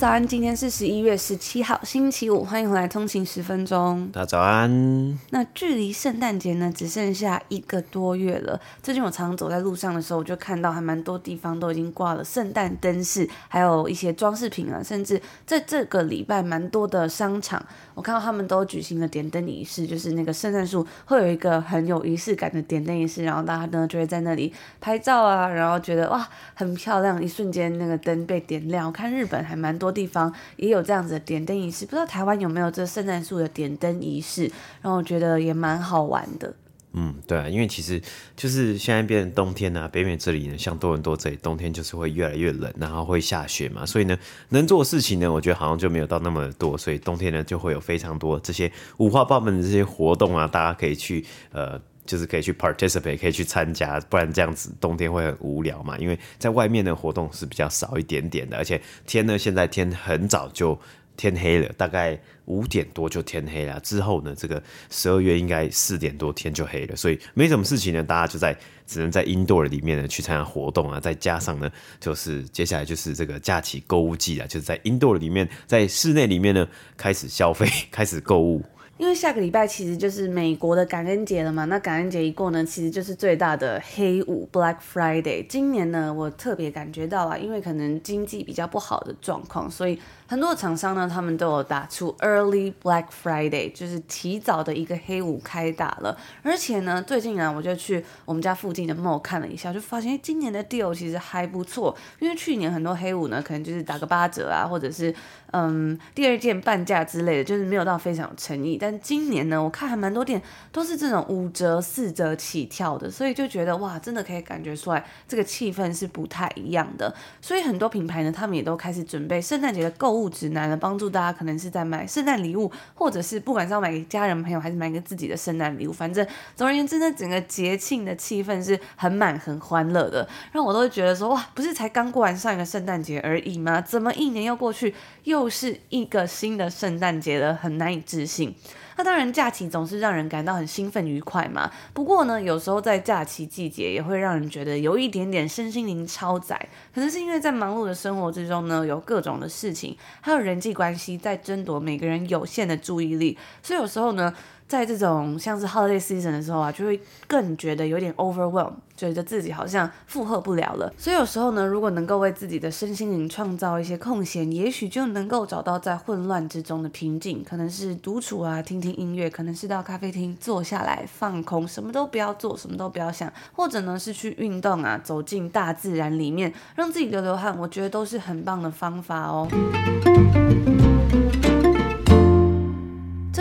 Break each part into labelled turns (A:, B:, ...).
A: 早安，今天是十一月十七号，星期五，欢迎回来通勤十分钟。
B: 大家早安。
A: 那距离圣诞节呢，只剩下一个多月了。最近我常常走在路上的时候，我就看到还蛮多地方都已经挂了圣诞灯饰，还有一些装饰品啊，甚至在这个礼拜蛮多的商场，我看到他们都举行了点灯仪式，就是那个圣诞树会有一个很有仪式感的点灯仪式，然后大家呢就会在那里拍照啊，然后觉得哇很漂亮，一瞬间那个灯被点亮。我看日本还蛮多地方也有这样子的点灯仪式，不知道台湾有没有这圣诞树的点灯仪式？然后我觉得也蛮好玩的。
B: 嗯，对啊，因为其实就是现在变成冬天啊，北美这里呢，像多伦多这里，冬天就是会越来越冷，然后会下雪嘛，所以呢，能做的事情呢，我觉得好像就没有到那么多，所以冬天呢就会有非常多这些五花八门的这些活动啊，大家可以去呃。就是可以去 participate，可以去参加，不然这样子冬天会很无聊嘛。因为在外面的活动是比较少一点点的，而且天呢，现在天很早就天黑了，大概五点多就天黑了。之后呢，这个十二月应该四点多天就黑了，所以没什么事情呢，大家就在只能在 indoor 里面呢去参加活动啊。再加上呢，就是接下来就是这个假期购物季啊，就是在 indoor 里面，在室内里面呢开始消费，开始购物。
A: 因为下个礼拜其实就是美国的感恩节了嘛，那感恩节一过呢，其实就是最大的黑五 Black Friday。今年呢，我特别感觉到啊，因为可能经济比较不好的状况，所以很多厂商呢，他们都有打出 Early Black Friday，就是提早的一个黑五开打了。而且呢，最近啊，我就去我们家附近的 mall 看了一下，就发现今年的 deal 其实还不错。因为去年很多黑五呢，可能就是打个八折啊，或者是嗯第二件半价之类的，就是没有到非常有诚意，但但今年呢，我看还蛮多店都是这种五折、四折起跳的，所以就觉得哇，真的可以感觉出来这个气氛是不太一样的。所以很多品牌呢，他们也都开始准备圣诞节的购物指南了，帮助大家可能是在买圣诞礼物，或者是不管是要买给家人朋友，还是买给自己的圣诞礼物，反正总而言之呢，整个节庆的气氛是很满、很欢乐的，让我都会觉得说哇，不是才刚过完上一个圣诞节而已吗？怎么一年又过去，又是一个新的圣诞节了，很难以置信。那当然，假期总是让人感到很兴奋愉快嘛。不过呢，有时候在假期季节也会让人觉得有一点点身心灵超载。可能是因为在忙碌的生活之中呢，有各种的事情，还有人际关系在争夺每个人有限的注意力，所以有时候呢。在这种像是 holiday season 的时候啊，就会更觉得有点 overwhelm，觉得自己好像负荷不了了。所以有时候呢，如果能够为自己的身心灵创造一些空闲，也许就能够找到在混乱之中的平静。可能是独处啊，听听音乐；可能是到咖啡厅坐下来放空，什么都不要做，什么都不要想。或者呢，是去运动啊，走进大自然里面，让自己流流汗。我觉得都是很棒的方法哦。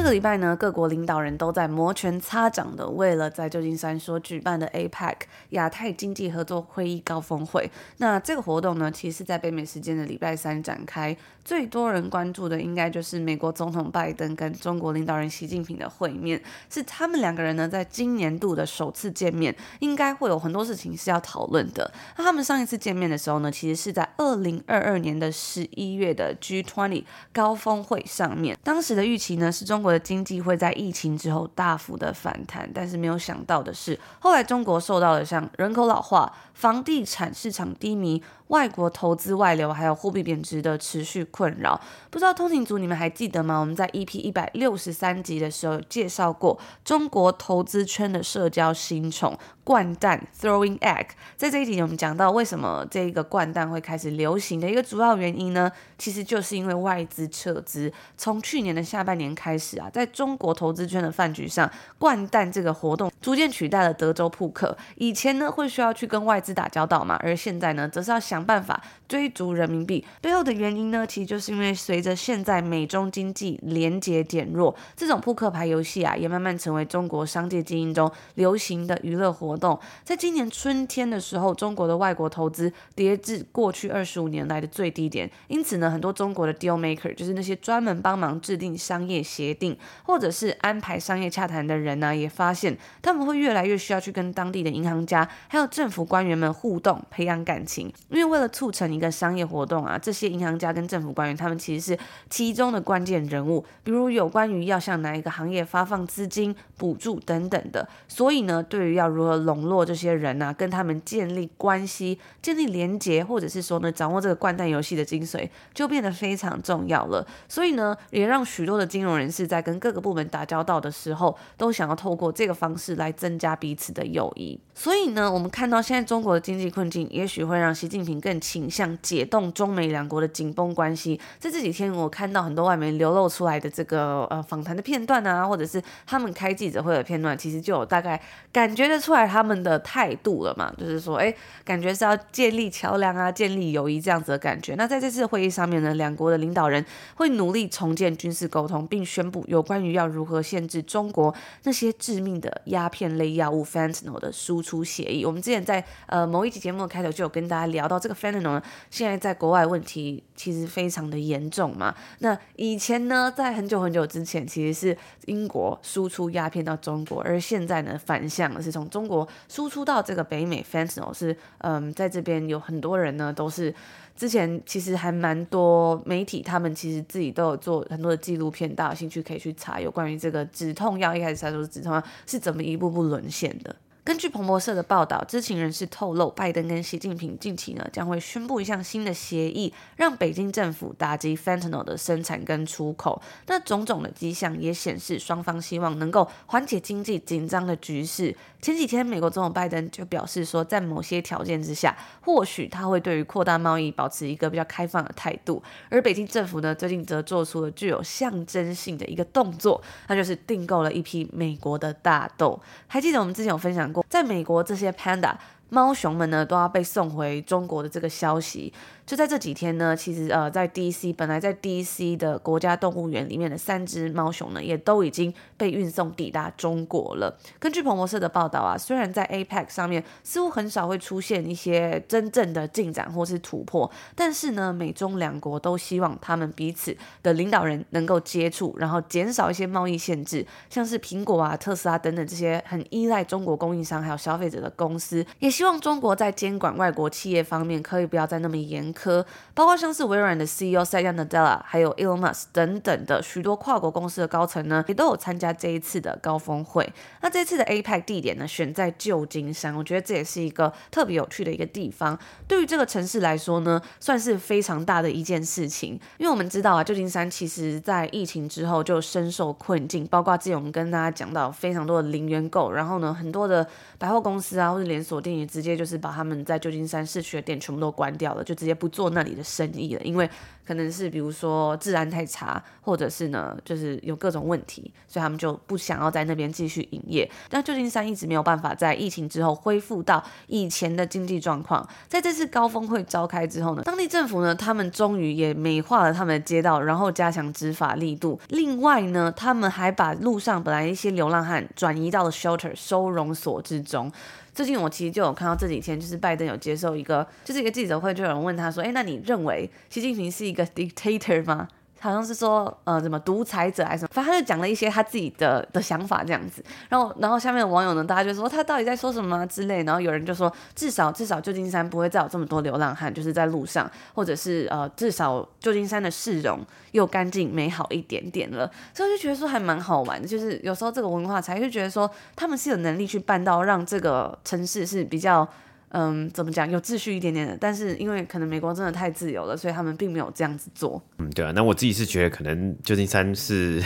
A: 这个礼拜呢，各国领导人都在摩拳擦掌的，为了在旧金山所举办的 APEC 亚太经济合作会议高峰会。那这个活动呢，其实是在北美时间的礼拜三展开。最多人关注的，应该就是美国总统拜登跟中国领导人习近平的会面，是他们两个人呢，在今年度的首次见面，应该会有很多事情是要讨论的。那他们上一次见面的时候呢，其实是在二零二二年的十一月的 G20 高峰会上面，当时的预期呢，是中国。的经济会在疫情之后大幅的反弹，但是没有想到的是，后来中国受到了像人口老化、房地产市场低迷、外国投资外流，还有货币贬值的持续困扰。不知道通勤族你们还记得吗？我们在 EP 一百六十三集的时候介绍过中国投资圈的社交新宠“掼蛋 ”（Throwing Egg）。在这一集我们讲到为什么这个掼蛋会开始流行的一个主要原因呢？其实就是因为外资撤资，从去年的下半年开始啊。在中国投资圈的饭局上，掼蛋这个活动逐渐取代了德州扑克。以前呢，会需要去跟外资打交道嘛，而现在呢，则是要想办法追逐人民币。背后的原因呢，其实就是因为随着现在美中经济连结减弱，这种扑克牌游戏啊，也慢慢成为中国商界精英中流行的娱乐活动。在今年春天的时候，中国的外国投资跌至过去二十五年来的最低点，因此呢，很多中国的 deal maker，就是那些专门帮忙制定商业协定或者是安排商业洽谈的人呢、也发现他们会越来越需要去跟当地的银行家还有政府官员们互动，培养感情。因为为了促成一个商业活动啊，这些银行家跟政府官员他们其实是其中的关键人物，比如有关于要向哪一个行业发放资金补助等等的。所以呢，对于要如何笼络这些人啊，跟他们建立关系、建立连结，或者是说呢，掌握这个掼蛋游戏的精髓，就变得非常重要了。所以呢，也让许多的金融人士在跟各个部门打交道的时候，都想要透过这个方式来增加彼此的友谊。所以呢，我们看到现在中国的经济困境，也许会让习近平更倾向解冻中美两国的紧绷关系。在这几天，我看到很多外媒流露出来的这个呃访谈的片段啊，或者是他们开记者会的片段，其实就有大概感觉得出来他们的态度了嘛，就是说，哎，感觉是要建立桥梁啊，建立友谊这样子的感觉。那在这次会议上面呢，两国的领导人会努力重建军事沟通，并宣布有关于要如何限制中国那些致命的鸦片类药物 fentanyl 的输出协议。我们之前在呃某一集节目的开头就有跟大家聊到这个 fentanyl 呢，现在在国外问题其实非常的严重嘛。那以前呢，在很久很久之前，其实是英国输出鸦片到中国，而现在呢，反向是从中国输出到这个北美 fentanyl 是嗯，在这边有很多人呢都是。之前其实还蛮多媒体，他们其实自己都有做很多的纪录片，大家有兴趣可以去查，有关于这个止痛药，一开始他说是止痛药是怎么一步步沦陷的。根据彭博社的报道，知情人士透露，拜登跟习近平近期呢将会宣布一项新的协议，让北京政府打击 fentanyl 的生产跟出口。那种种的迹象也显示，双方希望能够缓解经济紧张的局势。前几天，美国总统拜登就表示说，在某些条件之下，或许他会对于扩大贸易保持一个比较开放的态度。而北京政府呢，最近则做出了具有象征性的一个动作，那就是订购了一批美国的大豆。还记得我们之前有分享在美国，这些 panda 猫熊们呢，都要被送回中国的这个消息。就在这几天呢，其实呃，在 DC 本来在 DC 的国家动物园里面的三只猫熊呢，也都已经被运送抵达中国了。根据彭博社的报道啊，虽然在 APEC 上面似乎很少会出现一些真正的进展或是突破，但是呢，美中两国都希望他们彼此的领导人能够接触，然后减少一些贸易限制，像是苹果啊、特斯拉等等这些很依赖中国供应商还有消费者的公司，也希望中国在监管外国企业方面可以不要再那么严格。科包括像是微软的 CEO Satya Nadella，还有 Elon Musk 等等的许多跨国公司的高层呢，也都有参加这一次的高峰会。那这次的 APEC 地点呢，选在旧金山，我觉得这也是一个特别有趣的一个地方。对于这个城市来说呢，算是非常大的一件事情，因为我们知道啊，旧金山其实在疫情之后就深受困境，包括之前我们跟大家讲到非常多的零元购，然后呢，很多的百货公司啊或者连锁店也直接就是把他们在旧金山市区的店全部都关掉了，就直接不。做那里的生意了，因为可能是比如说治安太差，或者是呢，就是有各种问题，所以他们就不想要在那边继续营业。但旧金山一直没有办法在疫情之后恢复到以前的经济状况。在这次高峰会召开之后呢，当地政府呢，他们终于也美化了他们的街道，然后加强执法力度。另外呢，他们还把路上本来一些流浪汉转移到了 shelter 收容所之中。最近我其实就有看到这几天，就是拜登有接受一个，就是一个记者会，就有人问他说：“诶，那你认为习近平是一个 dictator 吗？”好像是说，呃，什么独裁者还是什么，反正他就讲了一些他自己的的想法这样子。然后，然后下面的网友呢，大家就说他到底在说什么之类。然后有人就说，至少至少旧金山不会再有这么多流浪汉，就是在路上，或者是呃，至少旧金山的市容又干净美好一点点了。所以就觉得说还蛮好玩的，就是有时候这个文化才会觉得说他们是有能力去办到让这个城市是比较。嗯，怎么讲，有秩序一点点的，但是因为可能美国真的太自由了，所以他们并没有这样子做。
B: 嗯，对啊，那我自己是觉得可能旧金山是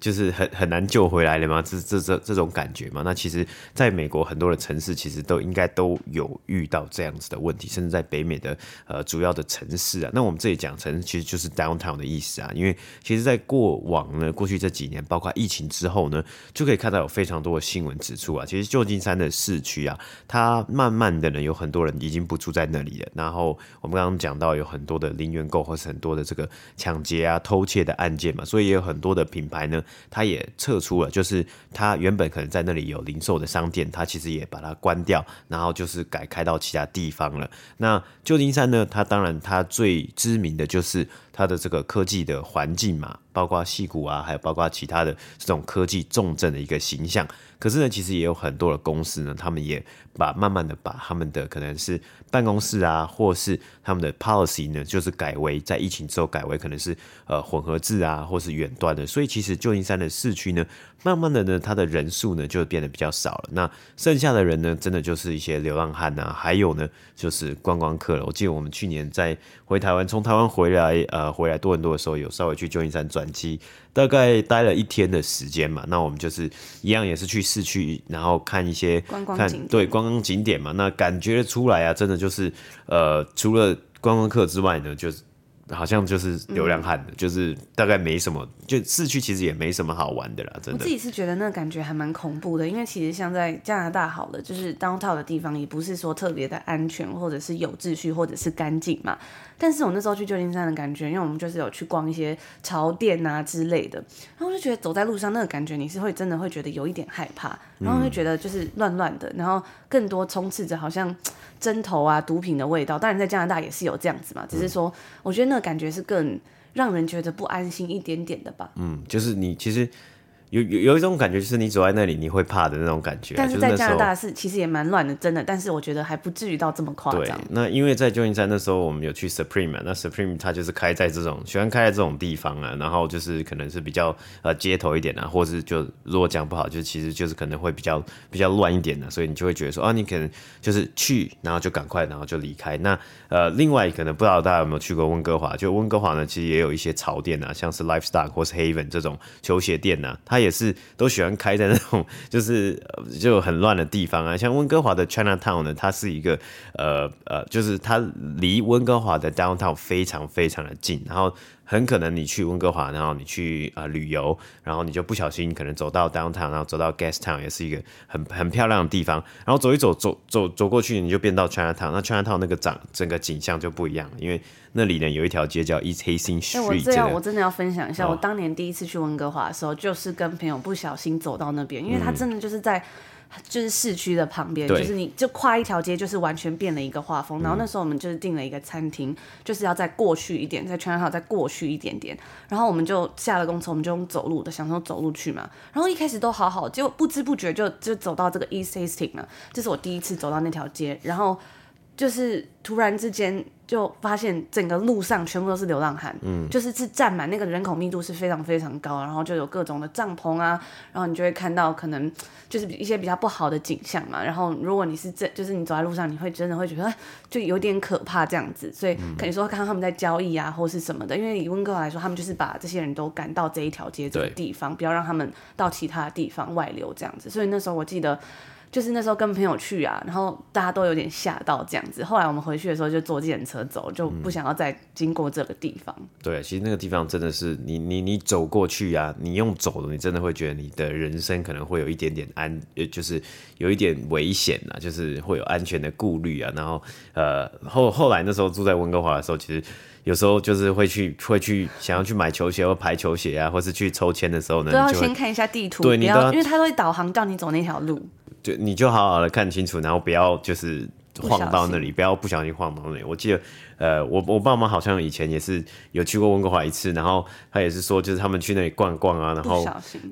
B: 就是很很难救回来了嘛，这这这这种感觉嘛。那其实在美国很多的城市其实都应该都有遇到这样子的问题，甚至在北美的呃主要的城市啊，那我们这里讲城市其实就是 downtown 的意思啊，因为其实在过往呢，过去这几年，包括疫情之后呢，就可以看到有非常多的新闻指出啊，其实旧金山的市区啊，它慢慢的人，有很多人已经不住在那里了。然后我们刚刚讲到有很多的零元购或是很多的这个抢劫啊、偷窃的案件嘛，所以也有很多的品牌呢，它也撤出了，就是它原本可能在那里有零售的商店，它其实也把它关掉，然后就是改开到其他地方了。那旧金山呢，它当然它最知名的就是它的这个科技的环境嘛，包括矽谷啊，还有包括其他的这种科技重镇的一个形象。可是呢，其实也有很多的公司呢，他们也把慢慢的把他们的可能是办公室啊，或是他们的 policy 呢，就是改为在疫情之后改为可能是呃混合制啊，或是远端的。所以其实旧金山的市区呢，慢慢的呢，它的人数呢就变得比较少了。那剩下的人呢，真的就是一些流浪汉啊，还有呢就是观光客了。我记得我们去年在回台湾，从台湾回来呃回来多伦多的时候，有稍微去旧金山转机。大概待了一天的时间嘛，那我们就是一样也是去市区，然后看一些
A: 观光景点，
B: 对，观光景点嘛，那感觉出来啊，真的就是呃，除了观光客之外呢，就是。好像就是流浪汉的，嗯，就是大概没什么，就市区其实也没什么好玩的啦，真的。
A: 我自己是觉得那感觉还蛮恐怖的，因为其实像在加拿大好了，就是 downtown 的地方也不是说特别的安全，或者是有秩序，或者是干净嘛。但是我那时候去旧金山的感觉，因为我们就是有去逛一些潮店啊之类的，然后我就觉得走在路上那个感觉，你是会真的会觉得有一点害怕，然后会觉得就是乱乱的，然后更多充斥着好像。针头啊，毒品的味道，当然在加拿大也是有这样子嘛，只是说，我觉得那个感觉是更让人觉得不安心一点点的吧。
B: 嗯，就是你其实。有有有一种感觉，就是你走在那里，你会怕的那种感觉。
A: 但是在加拿大是其实也蛮乱的，真的。但是我觉得还不至于到这么夸张。
B: 对，那因为在旧金山那时候，我们有去 Supreme，那 Supreme 它就是开在这种喜欢开在这种地方啊，然后就是可能是比较呃街头一点啊，或是就如果讲不好，就其实就是可能会比较比较乱一点的，所以你就会觉得说啊，你可能就是去，然后就赶快，然后就离开。那呃，另外可能不知道大家有没有去过温哥华？就温哥华呢，其实也有一些潮店啊，像是 Livestock 或是 Haven 这种球鞋店啊，它也是都喜欢开在那种 就是就很乱的地方啊，像温哥华的 Chinatown 呢，它是一个呃呃，就是它离温哥华的 Downtown 非常非常的近，然后。很可能你去温哥华，然后你去啊、呃、旅游，然后你就不小心可能走到 downtown，然后走到 Gastown，也是一个很很漂亮的地方。然后走一走，走走走过去，你就变到 Chinatown。那 Chinatown 那个长整个景象就不一样了，因为那里呢有一条街叫 East Hastings Street。我
A: 这样我真的要分享一下，哦、我当年第一次去温哥华的时候，就是跟朋友不小心走到那边，因为他真的就是在。就是市区的旁边，就是你就跨一条街，就是完全变了一个画风。然后那时候我们就是订了一个餐厅，就是要再过去一点，在 Chinatown 再过去一点点。然后我们就下了公车，我们就用走路的，想说走路去嘛。然后一开始都好好，结果不知不觉就就走到这个 East Hastings 了。这是我第一次走到那条街，然后就是突然之间。就发现整个路上全部都是流浪汉，嗯，就是是占满那个人口密度是非常非常高，然后就有各种的帐篷啊，然后你就会看到可能就是一些比较不好的景象嘛。然后如果你是这，就是你走在路上，你会真的会觉得就有点可怕这样子。所以可以说看到他们在交易啊，或是什么的。因为以温哥华来说，他们就是把这些人都赶到这一条街这个地方，不要让他们到其他地方外流这样子。所以那时候我记得。就是那时候跟朋友去啊，然后大家都有点吓到这样子。后来我们回去的时候就坐计程车走，就不想要再经过这个地方。
B: 嗯、对，其实那个地方真的是你你你走过去啊，你用走的，你真的会觉得你的人生可能会有一点点安，就是有一点危险啊，就是会有安全的顾虑啊。然后呃后后来那时候住在温哥华的时候，其实有时候就是会去会去想要去买球鞋或排球鞋啊，或是去抽签的时候呢，
A: 都要先看一下地图，对，你要因为他都会导航叫你走那条路。
B: 就你就好好的看清楚，然后不要就是晃到那里，不，不要不小心晃到那里。我记得，呃，我我爸妈好像以前也是有去过温哥华一次，然后他也是说，就是他们去那里逛逛啊，然后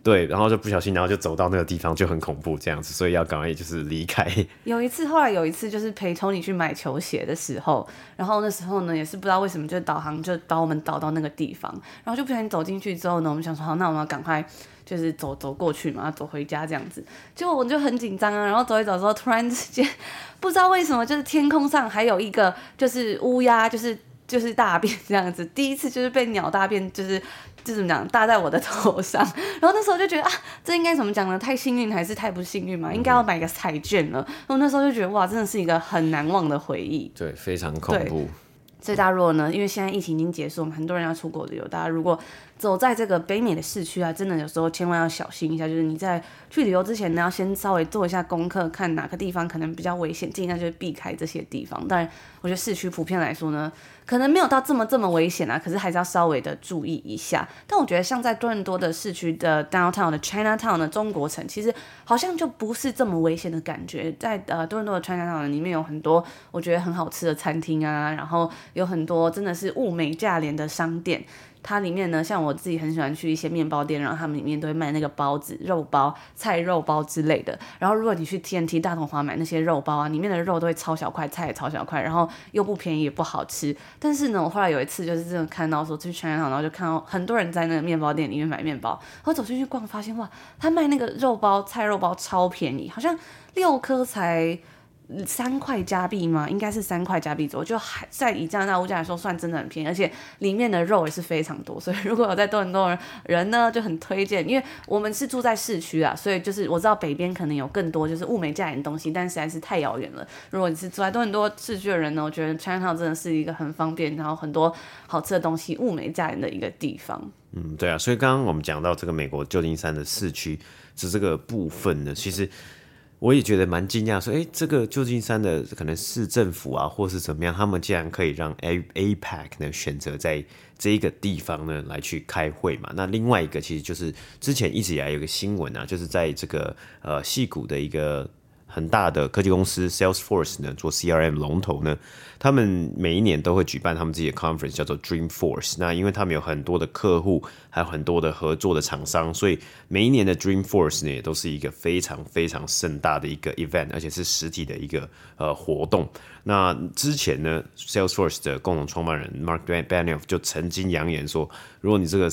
B: 对，然后就不小心，然后就走到那个地方就很恐怖这样子，所以要赶快就是离开。
A: 有一次，后来有一次就是陪 Tony 去买球鞋的时候，然后那时候呢也是不知道为什么就导航就导我们导到那个地方，然后就不小心走进去之后呢，我们想说好，那我们要赶快。就是走走过去嘛，走回家这样子，结果我就很紧张啊。然后走一走之后，突然之间不知道为什么，就是天空上还有一个就是乌鸦，就是就是大便这样子。第一次就是被鸟大便，就是就怎么讲，搭在我的头上。然后那时候就觉得啊，这应该怎么讲呢？太幸运还是太不幸运嘛？应该要买个彩券了。然后那时候就觉得哇，真的是一个很难忘的回忆。
B: 对，非常恐怖。
A: 所以大家如果呢，因为现在疫情已经结束，我们很多人要出国旅游。大家如果走在这个北美的市区啊，真的有时候千万要小心一下。就是你在去旅游之前呢，要先稍微做一下功课，看哪个地方可能比较危险，尽量就是避开这些地方。当然，我觉得市区普遍来说呢，可能没有到这么这么危险啊，可是还是要稍微的注意一下。但我觉得像在多伦多的市区的 downtown 的 Chinatown 的中国城，其实好像就不是这么危险的感觉。在呃多伦多的 Chinatown 里面有很多我觉得很好吃的餐厅啊，然后有很多真的是物美价廉的商店。它里面呢，像我自己很喜欢去一些面包店，然后他们里面都会卖那个包子、肉包、菜肉包之类的。然后如果你去 TNT 大同华买那些肉包啊，里面的肉都会超小块，菜也超小块，然后又不便宜也不好吃。但是呢，我后来有一次就是真的看到说去全联，然后就看到很多人在那个面包店里面买面包。我走进去逛，发现哇，他卖那个肉包、菜肉包超便宜，好像六颗才。三块加币吗？应该是三块加币左右，就还在以加拿大物价来说，算真的很便宜，而且里面的肉也是非常多。所以如果有在多伦多人呢，就很推荐，因为我们是住在市区啊，所以就是我知道北边可能有更多就是物美价廉的东西，但实在是太遥远了。如果你是住在多伦多市区的人呢，我觉得 Chinatown 真的是一个很方便，然后很多好吃的东西，物美价廉的一个地方。
B: 嗯，对啊，所以刚刚我们讲到这个美国旧金山的市区是这个部分呢，其实。我也觉得蛮惊讶，说，哎，这个旧金山的可能市政府啊，或是怎么样，他们竟然可以让 A APEC 呢选择在这一个地方呢来去开会嘛？那另外一个其实就是之前一直以来有个新闻啊，就是在这个呃戏谷的一个很大的科技公司 Salesforce 呢做 CRM 龙头呢。他们每一年都会举办他们自己的 conference，叫做 Dreamforce。那因为他们有很多的客户，还有很多的合作的厂商，所以每一年的 Dreamforce 呢，也都是一个非常非常盛大的一个 event，而且是实体的一个呃活动。那之前呢，Salesforce 的共同创办人 Mark Benioff 就曾经扬言说，如果你这个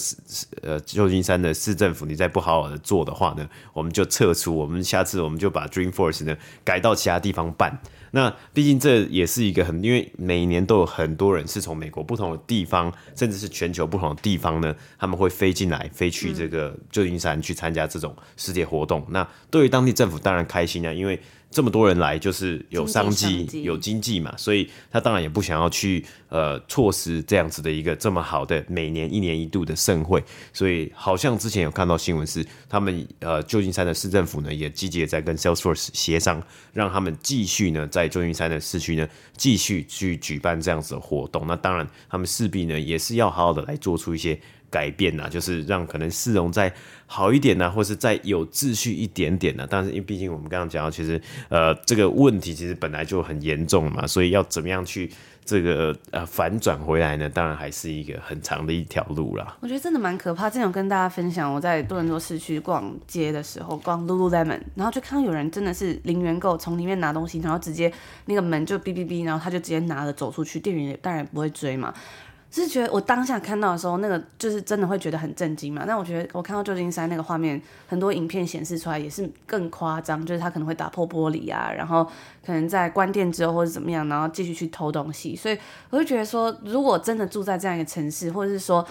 B: 呃旧金山的市政府你再不好好的做的话呢，我们就撤出，我们下次我们就把 Dreamforce 呢改到其他地方办。那毕竟这也是一个很，因为每年都有很多人是从美国不同的地方，甚至是全球不同的地方呢，他们会飞进来，飞去这个旧金山去参加这种世界活动。那对于当地政府当然开心啊，因为。这么多人来，就是有商机、有经济嘛，所以他当然也不想要去呃错失这样子的一个这么好的每年一年一度的盛会。所以好像之前有看到新闻是，他们呃旧金山的市政府呢也积极的在跟 Salesforce 协商，让他们继续呢在旧金山的市区呢继续去举办这样子的活动。那当然，他们势必呢也是要好好的来做出一些。改变呐，就是让可能市容再好一点呐，或是再有秩序一点点呐。但是因为毕竟我们刚刚讲到，其实呃这个问题其实本来就很严重嘛，所以要怎么样去这个呃反转回来呢？当然还是一个很长的一条路啦。
A: 我觉得真的蛮可怕。之前有跟大家分享，我在多伦多市区逛街的时候，逛 Lululemon，然后就看到有人真的是零元购，从里面拿东西，然后直接那个门就哔哔哔，然后他就直接拿了走出去，店员当然不会追嘛。是觉得我当下看到的时候，那个就是真的会觉得很震惊嘛。那我觉得我看到旧金山那个画面，很多影片显示出来也是更夸张，就是他可能会打破玻璃啊，然后可能在关店之后或者怎么样，然后继续去偷东西。所以我就觉得说，如果真的住在这样一个城市，或者是说。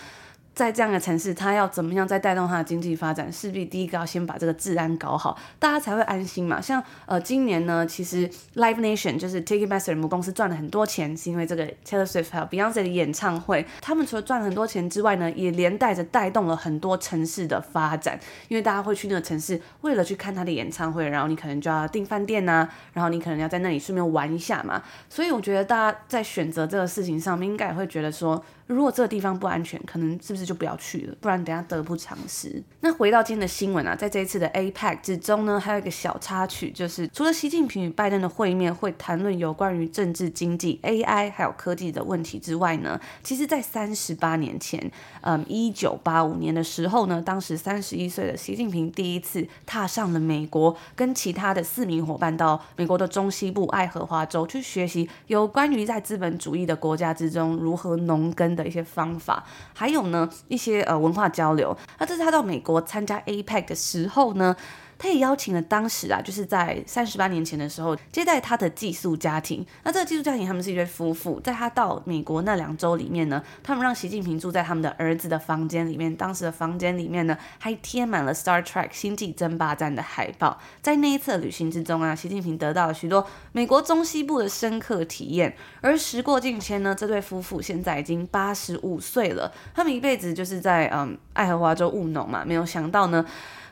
A: 在这样的城市，他要怎么样再带动他的经济发展？势必第一个要先把这个治安搞好，大家才会安心嘛。像呃，今年呢，其实 Live Nation 就是 Ticketmaster 母公司赚了很多钱，是因为这个 Taylor Swift 还有 Beyonce 的演唱会。他们除了赚了很多钱之外呢，也连带着带动了很多城市的发展，因为大家会去那个城市，为了去看他的演唱会，然后你可能就要订饭店呐、然后你可能要在那里顺便玩一下嘛。所以我觉得大家在选择这个事情上面，应该也会觉得说。如果这个地方不安全，可能是不是就不要去了？不然等下得不偿失。那回到今天的新闻啊，在这一次的 APEC 之中呢，还有一个小插曲，就是除了习近平与拜登的会面会谈论有关于政治、经济、AI 还有科技的问题之外呢，其实在三十八年前，嗯，一九八五年的时候呢，当时三十一岁的习近平第一次踏上了美国，跟其他的四名伙伴到美国的中西部爱荷华州去学习有关于在资本主义的国家之中如何农耕的一些方法，还有呢一些呃文化交流。那这是他到美国参加 APEC 的时候呢，他也邀请了当时啊，就是在三十八年前的时候接待他的寄宿家庭。那这个寄宿家庭他们是一对夫妇，在他到美国那两周里面呢，他们让习近平住在他们的儿子的房间里面。当时的房间里面呢，还贴满了《Star Trek》星际争霸战的海报。在那一次旅行之中啊，习近平得到了许多美国中西部的深刻体验。而时过境迁呢，这对夫妇现在已经八十五岁了。他们一辈子就是在嗯爱荷华州务农嘛，没有想到呢。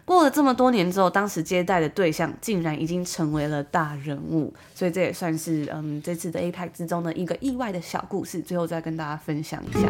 A: 过了这么多年之后，当时接待的对象竟然已经成为了大人物，所以这也算是嗯这次的 APEC 之中的一个意外的小故事，最后再跟大家分享一下。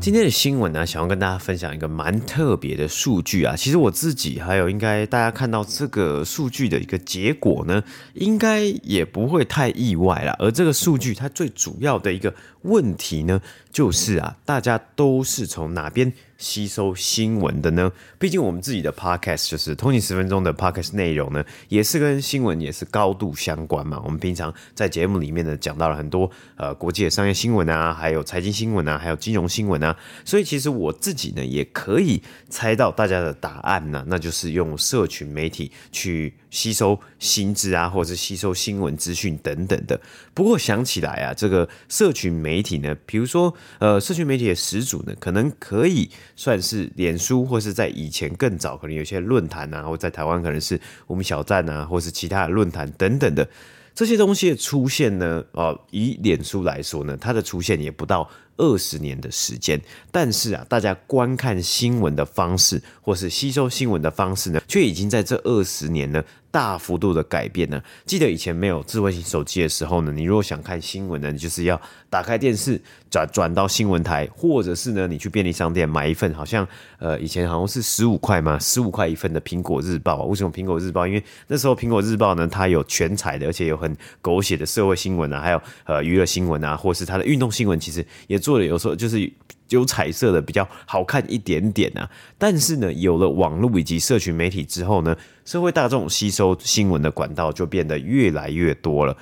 B: 今天的新闻呢，想要跟大家分享一个蛮特别的数据啊。其实我自己还有应该大家看到这个数据的一个结果呢，应该也不会太意外啦。而这个数据它最主要的一个问题呢，就是啊，大家都是从哪边吸收新闻的呢？毕竟我们自己的 podcast 就是通勤十分钟的 podcast 内容呢，也是跟新闻也是高度相关嘛。我们平常在节目里面呢，讲到了很多呃国际的商业新闻啊，还有财经新闻啊，还有金融新闻啊。所以其实我自己呢，也可以猜到大家的答案呢，那就是用社群媒体去吸收新知啊，或者是吸收新闻资讯等等的。不过想起来啊，这个社群媒体呢，比如说呃，社群媒体的始祖呢，可能可以算是脸书，或是在以前更早，可能有些论坛啊，或在台湾可能是我们小站啊，或是其他的论坛等等的这些东西的出现呢，哦，以脸书来说呢，它的出现也不到二十年的时间，但是啊，大家观看新闻的方式，或是吸收新闻的方式呢，却已经在这二十年呢，大幅度的改变呢。记得以前没有智慧型手机的时候呢，你如果想看新闻呢，你就是要打开电视转转到新闻台，或者是呢，你去便利商店买一份，好像呃以前好像是十五块嘛，十五块一份的苹果日报。为什么苹果日报？因为那时候苹果日报呢，它有全彩的，而且有很狗血的社会新闻啊，还有呃娱乐新闻啊，或是它的运动新闻，其实也做做的有时候就是。有彩色的比较好看一点点啊，但是呢，有了网络以及社群媒体之后呢，社会大众吸收新闻的管道就变得越来越多了。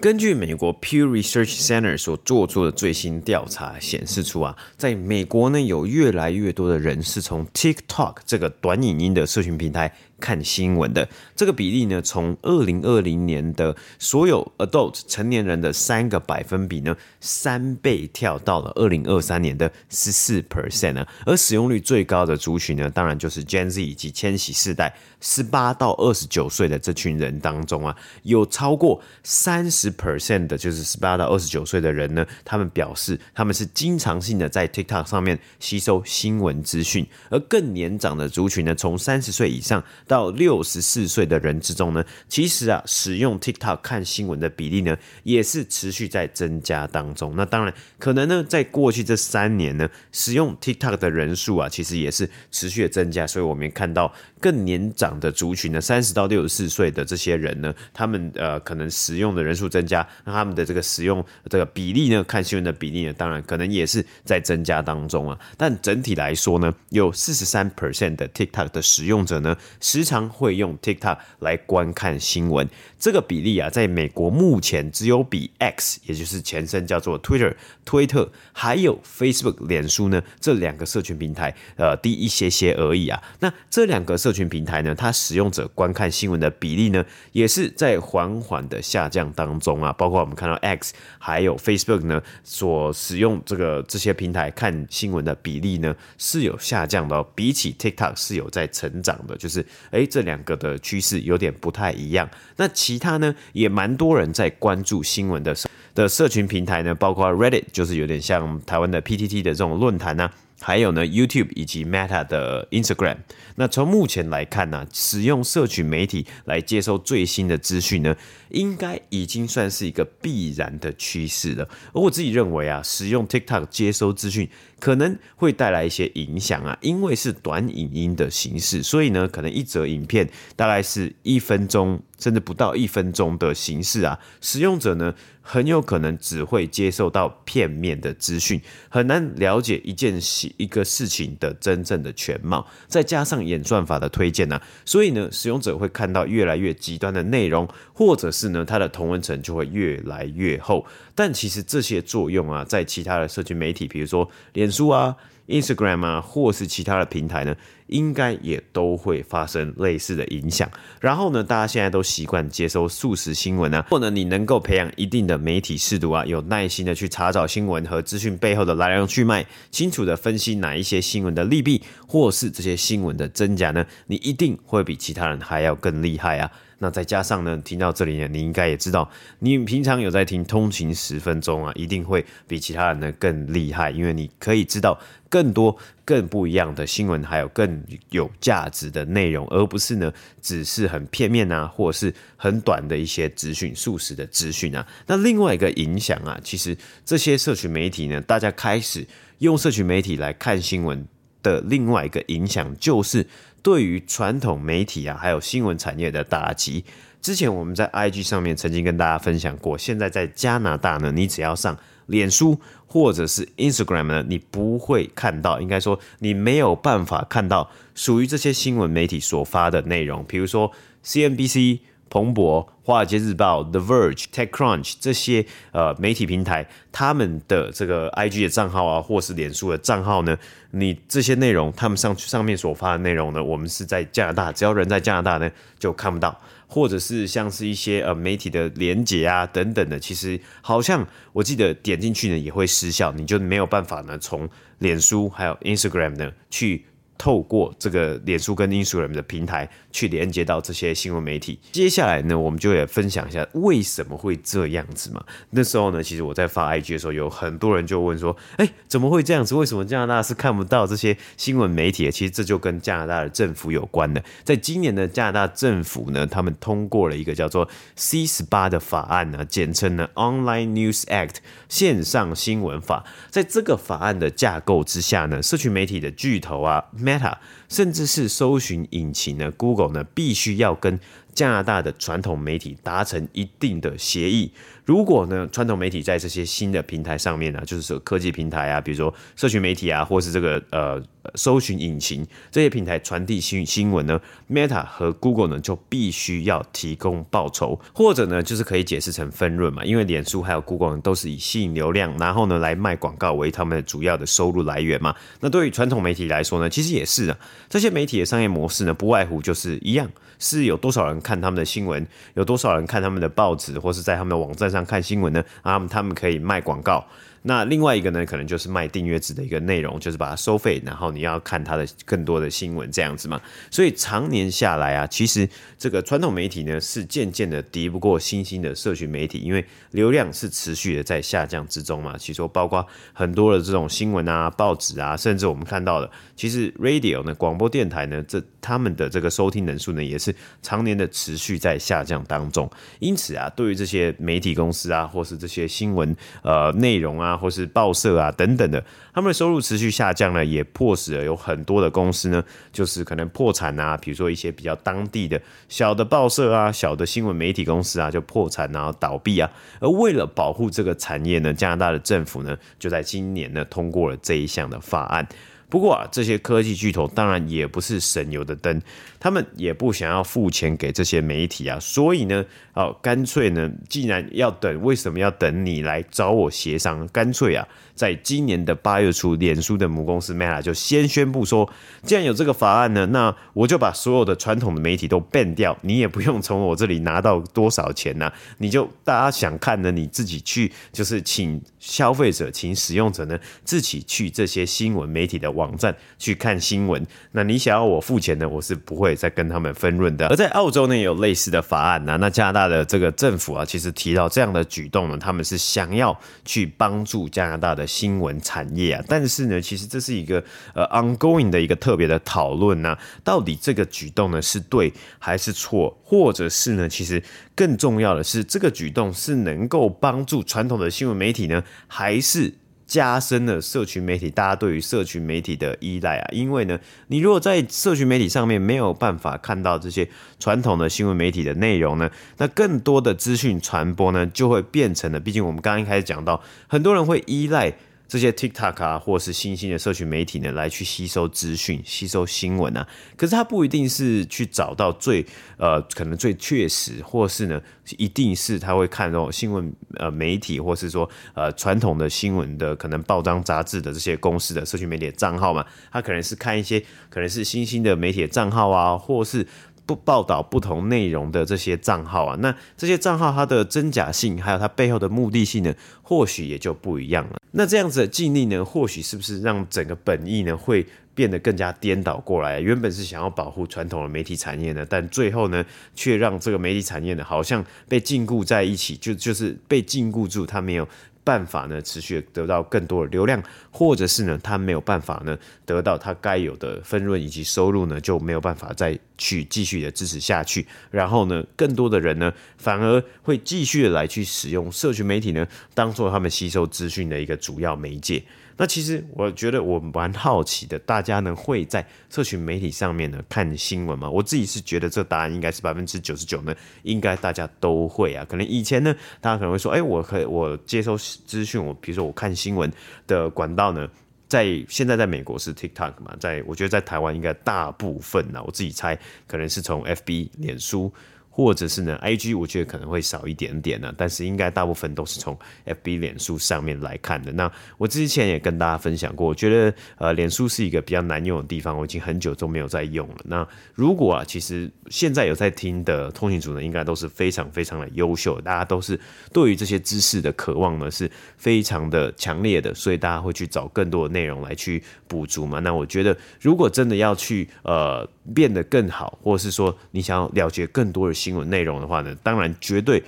B: 根据美国 Pew Research Center 所做出的最新调查显示出啊，在美国呢，有越来越多的人是从 TikTok 这个短影音的社群平台。看新闻的这个比例呢，从二零二零年的所有 adult 成年人的三个百分比呢，三倍跳到了二零二三年的十四 percent 呢。而使用率最高的族群呢，当然就是 Gen Z 以及千禧世代，十八到二十九岁的这群人当中啊，有超过三十 percent 的，就是十八到二十九岁的人呢，他们表示他们是经常性的在 TikTok 上面吸收新闻资讯。而更年长的族群呢，从三十岁以上。到六十四岁的人之中呢，其实啊，使用 TikTok 看新闻的比例呢，也是持续在增加当中。那当然，可能呢，在过去这三年呢，使用 TikTok 的人数啊，其实也是持续的增加。所以，我们看到更年长的族群呢，三十到六十四岁的这些人呢，他们呃，可能使用的人数增加，那他们的这个使用这个比例呢，看新闻的比例呢，当然可能也是在增加当中啊。但整体来说呢，有四十三 percent 的 TikTok 的使用者呢，常会用 TikTok 来观看新闻，这个比例啊，在美国目前只有比 X，也就是前身叫做 Twitter，推特，还有 Facebook，脸书呢，这两个社群平台，呃，低一些些而已啊。那这两个社群平台呢，它使用者观看新闻的比例呢，也是在缓缓的下降当中啊。包括我们看到 X，还有 Facebook 呢，所使用这个这些平台看新闻的比例呢，是有下降的，比起 TikTok 是有在成长的，就是。诶，这两个的趋势有点不太一样。那其他呢，也蛮多人在关注新闻的的社群平台呢，包括 Reddit，就是有点像台湾的 PTT 的这种论坛呢、还有呢，YouTube 以及 Meta 的 Instagram。那从目前来看呢、使用社群媒体来接收最新的资讯呢，应该已经算是一个必然的趋势了。而我自己认为啊，使用 TikTok 接收资讯可能会带来一些影响啊，因为是短影音的形式，所以呢，可能一则影片大概是一分钟甚至不到一分钟的形式啊，使用者呢。很有可能只会接受到片面的资讯，很难了解一件事、一个事情的真正的全貌。再加上演算法的推荐呢、啊，所以呢，使用者会看到越来越极端的内容，或者是呢，它的同温层就会越来越厚。但其实这些作用啊，在其他的社群媒体，比如说脸书啊。Instagram 啊，或是其他的平台呢，应该也都会发生类似的影响。然后呢，大家现在都习惯接收速食新闻啊，或者你能够培养一定的媒体识读啊，有耐心的去查找新闻和资讯背后的来龙去脉，清楚的分析哪一些新闻的利弊，或是这些新闻的真假呢，你一定会比其他人还要更厉害啊。那再加上呢，听到这里呢，你应该也知道，你平常有在听通勤十分钟啊，一定会比其他人呢更厉害，因为你可以知道更多、更不一样的新闻，还有更有价值的内容，而不是呢只是很片面啊，或者是很短的一些资讯、速食的资讯啊。那另外一个影响啊，其实这些社群媒体呢，大家开始用社群媒体来看新闻的另外一个影响就是。对于传统媒体啊，还有新闻产业的打击，之前我们在 IG 上面曾经跟大家分享过。现在在加拿大呢，你只要上脸书或者是 Instagram 呢，你不会看到，应该说你没有办法看到属于这些新闻媒体所发的内容，比如说 CNBC。彭博、华尔街日报、The Verge、TechCrunch 这些呃媒体平台，他们的这个 IG 的账号啊，或是脸书的账号呢，你这些内容，他们上上面所发的内容呢，我们是在加拿大，只要人在加拿大呢，就看不到，或者是像是一些呃媒体的连接啊等等的，其实好像我记得点进去呢也会失效，你就没有办法呢从脸书还有 Instagram 呢去。透过这个脸书跟 Instagram 的平台去连接到这些新闻媒体。接下来呢，我们就也分享一下为什么会这样子嘛。那时候呢，其实我在发 IG 的时候，有很多人就问说：“哎，怎么会这样子？为什么加拿大是看不到这些新闻媒体？”其实这就跟加拿大的政府有关的。在今年的加拿大政府呢，他们通过了一个叫做 C 十八的法案呢，简称呢 Online News Act 线上新闻法。在这个法案的架构之下呢，社群媒体的巨头啊。Meta，甚至是搜寻引擎呢，Google 呢，必须要跟加拿大的传统媒体达成一定的协议。如果呢，传统媒体在这些新的平台上面呢、就是说科技平台啊，比如说社群媒体啊，或是这个呃搜寻引擎这些平台传递新新闻呢，Meta 和 Google 呢就必须要提供报酬，或者呢就是可以解释成分润嘛，因为脸书还有 Google 都是以吸引流量，然后呢来卖广告为他们的主要的收入来源嘛。那对于传统媒体来说呢，其实也是啊，这些媒体的商业模式呢，不外乎就是一样，是有多少人看他们的新闻，有多少人看他们的报纸，或是在他们的网站上看新闻呢？啊，他们可以卖广告。那另外一个呢，可能就是卖订阅制的一个内容，就是把它收费，然后你要看它的更多的新闻这样子嘛。所以常年下来啊，其实这个传统媒体呢是渐渐的敌不过新兴的社群媒体，因为流量是持续的在下降之中嘛。其实包括很多的这种新闻啊、报纸啊，甚至我们看到的，其实 radio 呢，广播电台呢，这他们的这个收听人数呢，也是常年的持续在下降当中。因此啊，对于这些媒体公司啊，或是这些新闻呃内容啊，或是报社啊等等的，他们的收入持续下降呢，也迫使了有很多的公司呢，就是可能破产啊。比如说一些比较当地的小的报社啊、小的新闻媒体公司啊，就破产然后倒闭啊。而为了保护这个产业呢，加拿大的政府呢，就在今年呢通过了这一项的法案。不过啊，这些科技巨头当然也不是省油的灯，他们也不想要付钱给这些媒体啊，所以呢，哦，干脆呢，既然要等，为什么要等你来找我协商？干脆啊。在今年的八月初，脸书的母公司 Meta 就先宣布说，既然有这个法案呢，那我就把所有的传统的媒体都 ban 掉，你也不用从我这里拿到多少钱呐、你就大家想看的，你自己去，就是请消费者、请使用者呢自己去这些新闻媒体的网站去看新闻。那你想要我付钱呢，我是不会再跟他们分润的。而在澳洲呢，有类似的法案呐、那加拿大的这个政府啊，其实提到这样的举动呢，他们是想要去帮助加拿大的。新闻产业啊，但是呢，其实这是一个呃 ongoing 的一个特别的讨论呢，到底这个举动呢是对还是错，或者是呢，其实更重要的是这个举动是能够帮助传统的新闻媒体呢，还是？加深了社群媒体大家对于社群媒体的依赖啊，因为呢，你如果在社群媒体上面没有办法看到这些传统的新闻媒体的内容呢，那更多的资讯传播呢就会变成了，毕竟我们刚刚一开始讲到，很多人会依赖这些 TikTok 啊，或是新兴的社群媒体呢，来去吸收资讯、吸收新闻啊。可是它不一定是去找到最呃可能最确实，或是呢一定是他会看到新闻呃媒体，或是说呃传统的新闻的可能报章杂志的这些公司的社群媒体的账号嘛。他可能是看一些可能是新兴的媒体的账号啊，或是。不报道不同内容的这些账号啊，那这些账号它的真假性，还有它背后的目的性呢，或许也就不一样了。那这样子的禁令呢，或许是不是让整个本意呢会变得更加颠倒过来？原本是想要保护传统的媒体产业呢，但最后呢，却让这个媒体产业呢，好像被禁锢在一起，就就是被禁锢住，它没有。办法呢，持续得到更多的流量，或者是呢，他没有办法呢，得到他该有的分润以及收入呢，就没有办法再去继续的支持下去。然后呢，更多的人呢，反而会继续的来去使用社群媒体呢，当做他们吸收资讯的一个主要媒介。那其实我觉得我蛮好奇的，大家呢会在社群媒体上面呢看新闻吗？我自己是觉得这答案应该是百分之九十九呢，应该大家都会啊。可能以前呢，大家可能会说，哎、我可以我接收资讯，我比如说我看新闻的管道呢，在现在在美国是 TikTok 嘛，在我觉得在台湾应该大部分呢，我自己猜可能是从 FB 脸书。或者是呢，IG 我觉得可能会少一点点呢、但是应该大部分都是从 FB 脸书上面来看的。那我之前也跟大家分享过，我觉得呃，脸书是一个比较难用的地方，我已经很久都没有在用了。那如果啊，其实现在有在听的通讯组呢，应该都是非常非常的优秀，大家都是对于这些知识的渴望呢是非常的强烈的，所以大家会去找更多的内容来去补足嘛。那我觉得，如果真的要去呃变得更好，或者是说你想要了解更多的。新闻内容的话呢，当然绝对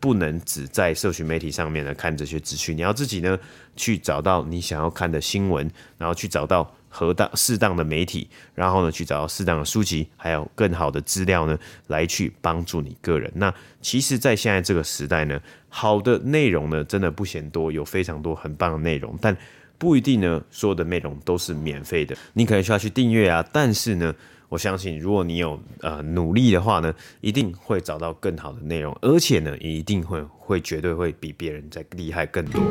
B: 不能只在社群媒体上面呢看这些资讯，你要自己呢去找到你想要看的新闻，然后去找到合当适当的媒体，然后呢去找到适当的书籍，还有更好的资料呢来去帮助你个人。那其实，在现在这个时代呢，好的内容呢真的不嫌多，有非常多很棒的内容，但不一定呢所有的内容都是免费的，你可能需要去订阅啊，但是呢。我相信，如果你有呃努力的话呢，一定会找到更好的内容，而且呢，一定会会绝对会比别人再厉害更多。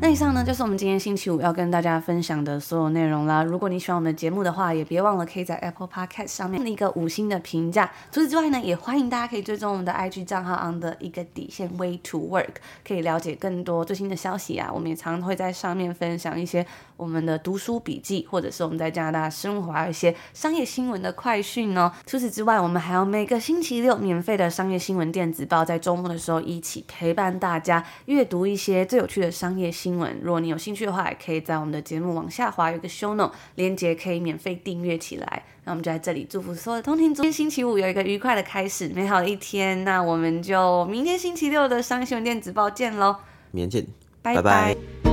A: 那以上呢，就是我们今天星期五要跟大家分享的所有内容啦。如果你喜欢我们的节目的话，也别忘了可以在 Apple Podcast 上面一个五星的评价。除此之外呢，也欢迎大家可以追踪我们的 IG 账号 on 的一个底线 Way to Work，可以了解更多最新的消息啊。我们也常会在上面分享一些我们的读书笔记，或者是我们在加拿大生活一些商业新闻的快讯哦。除此之外，我们还有每个星期六免费的商业新闻电子报，在周末的时候一起陪伴大家阅读一些最有趣的商业新闻。如果你有兴趣的话，也可以在我们的节目往下滑，有个 show note 链接，可以免费订阅起来。那我们就在这里祝福所有的通勤，今天星期五有一个愉快的开始，美好的一天。那我们就明天星期六的商业新闻电子报见喽，
B: 明天
A: 见，拜拜。